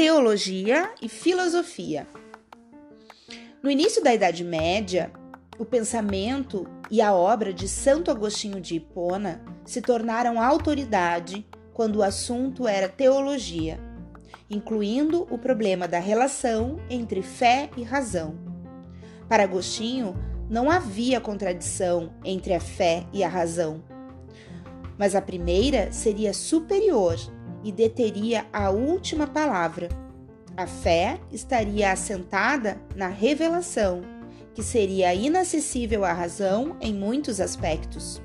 teologia e filosofia. No início da Idade Média, o pensamento e a obra de Santo Agostinho de Hipona se tornaram autoridade quando o assunto era teologia, incluindo o problema da relação entre fé e razão. Para Agostinho, não havia contradição entre a fé e a razão, mas a primeira seria superior e deteria a última palavra. A fé estaria assentada na revelação, que seria inacessível à razão em muitos aspectos.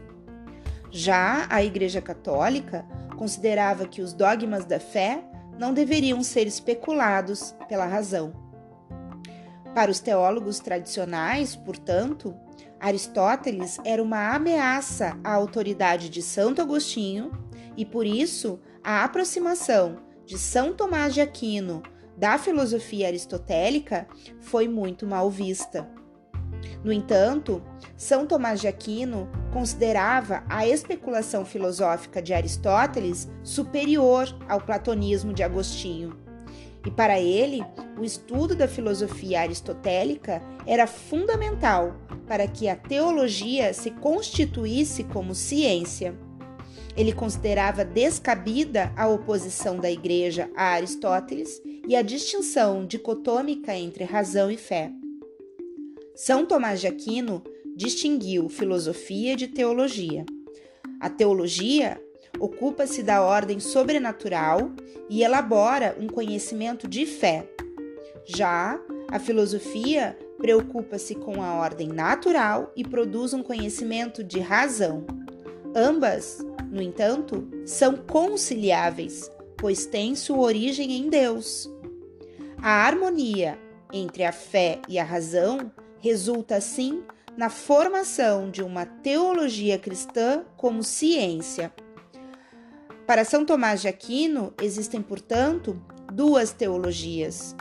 Já a Igreja Católica considerava que os dogmas da fé não deveriam ser especulados pela razão. Para os teólogos tradicionais, portanto, Aristóteles era uma ameaça à autoridade de Santo Agostinho e, por isso, a aproximação de São Tomás de Aquino da filosofia aristotélica foi muito mal vista. No entanto, São Tomás de Aquino considerava a especulação filosófica de Aristóteles superior ao platonismo de Agostinho. E para ele, o estudo da filosofia aristotélica era fundamental para que a teologia se constituísse como ciência. Ele considerava descabida a oposição da Igreja a Aristóteles e a distinção dicotômica entre razão e fé. São Tomás de Aquino distinguiu filosofia de teologia. A teologia ocupa-se da ordem sobrenatural e elabora um conhecimento de fé. Já a filosofia preocupa-se com a ordem natural e produz um conhecimento de razão. Ambas no entanto, são conciliáveis, pois têm sua origem em Deus. A harmonia entre a fé e a razão resulta, assim, na formação de uma teologia cristã como ciência. Para São Tomás de Aquino, existem, portanto, duas teologias: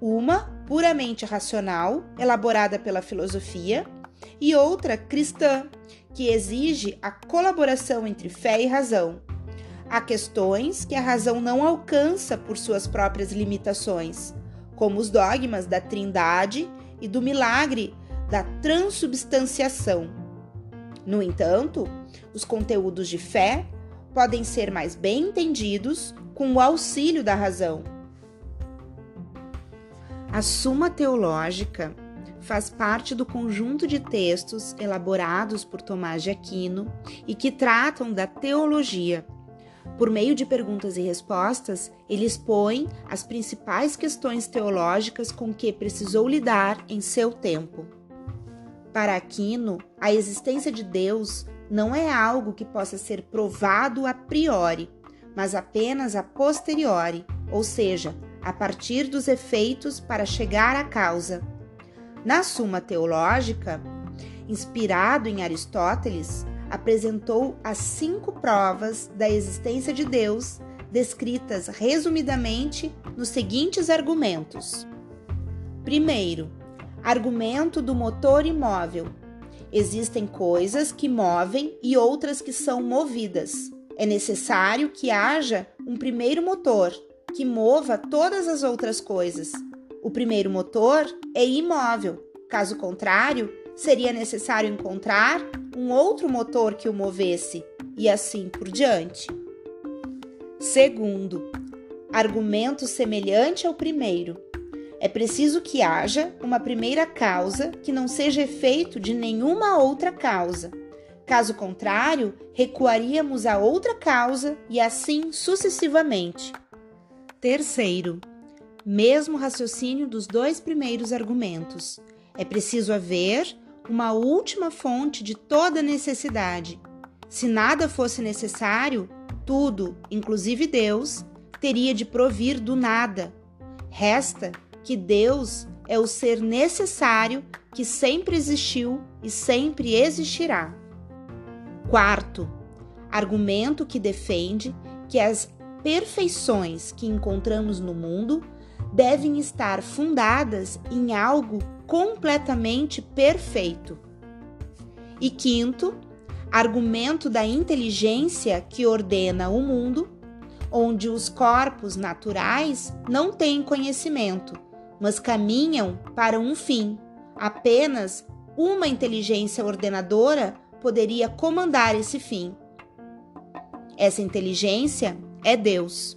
uma puramente racional, elaborada pela filosofia, e outra cristã, que exige a colaboração entre fé e razão. Há questões que a razão não alcança por suas próprias limitações, como os dogmas da Trindade e do milagre da transubstanciação. No entanto, os conteúdos de fé podem ser mais bem entendidos com o auxílio da razão. A Suma Teológica faz parte do conjunto de textos elaborados por Tomás de Aquino e que tratam da teologia. Por meio de perguntas e respostas, ele expõe as principais questões teológicas com que precisou lidar em seu tempo. Para Aquino, a existência de Deus não é algo que possa ser provado a priori, mas apenas a posteriori, ou seja, a partir dos efeitos para chegar à causa. Na Suma Teológica, inspirado em Aristóteles, apresentou as cinco provas da existência de Deus, descritas resumidamente nos seguintes argumentos. Primeiro, argumento do motor imóvel. Existem coisas que movem e outras que são movidas. É necessário que haja um primeiro motor que mova todas as outras coisas. O primeiro motor é imóvel, caso contrário, seria necessário encontrar um outro motor que o movesse, e assim por diante. Segundo, argumento semelhante ao primeiro. É preciso que haja uma primeira causa que não seja efeito de nenhuma outra causa. Caso contrário, recuaríamos a outra causa e assim sucessivamente. Terceiro, mesmo raciocínio dos dois primeiros argumentos. É preciso haver uma última fonte de toda necessidade. Se nada fosse necessário, tudo, inclusive Deus, teria de provir do nada. Resta que Deus é o ser necessário que sempre existiu e sempre existirá. Quarto, argumento que defende que as perfeições que encontramos no mundo devem estar fundadas em algo completamente perfeito. E quinto, argumento da inteligência que ordena o mundo, onde os corpos naturais não têm conhecimento, mas caminham para um fim. Apenas uma inteligência ordenadora poderia comandar esse fim. Essa inteligência é Deus.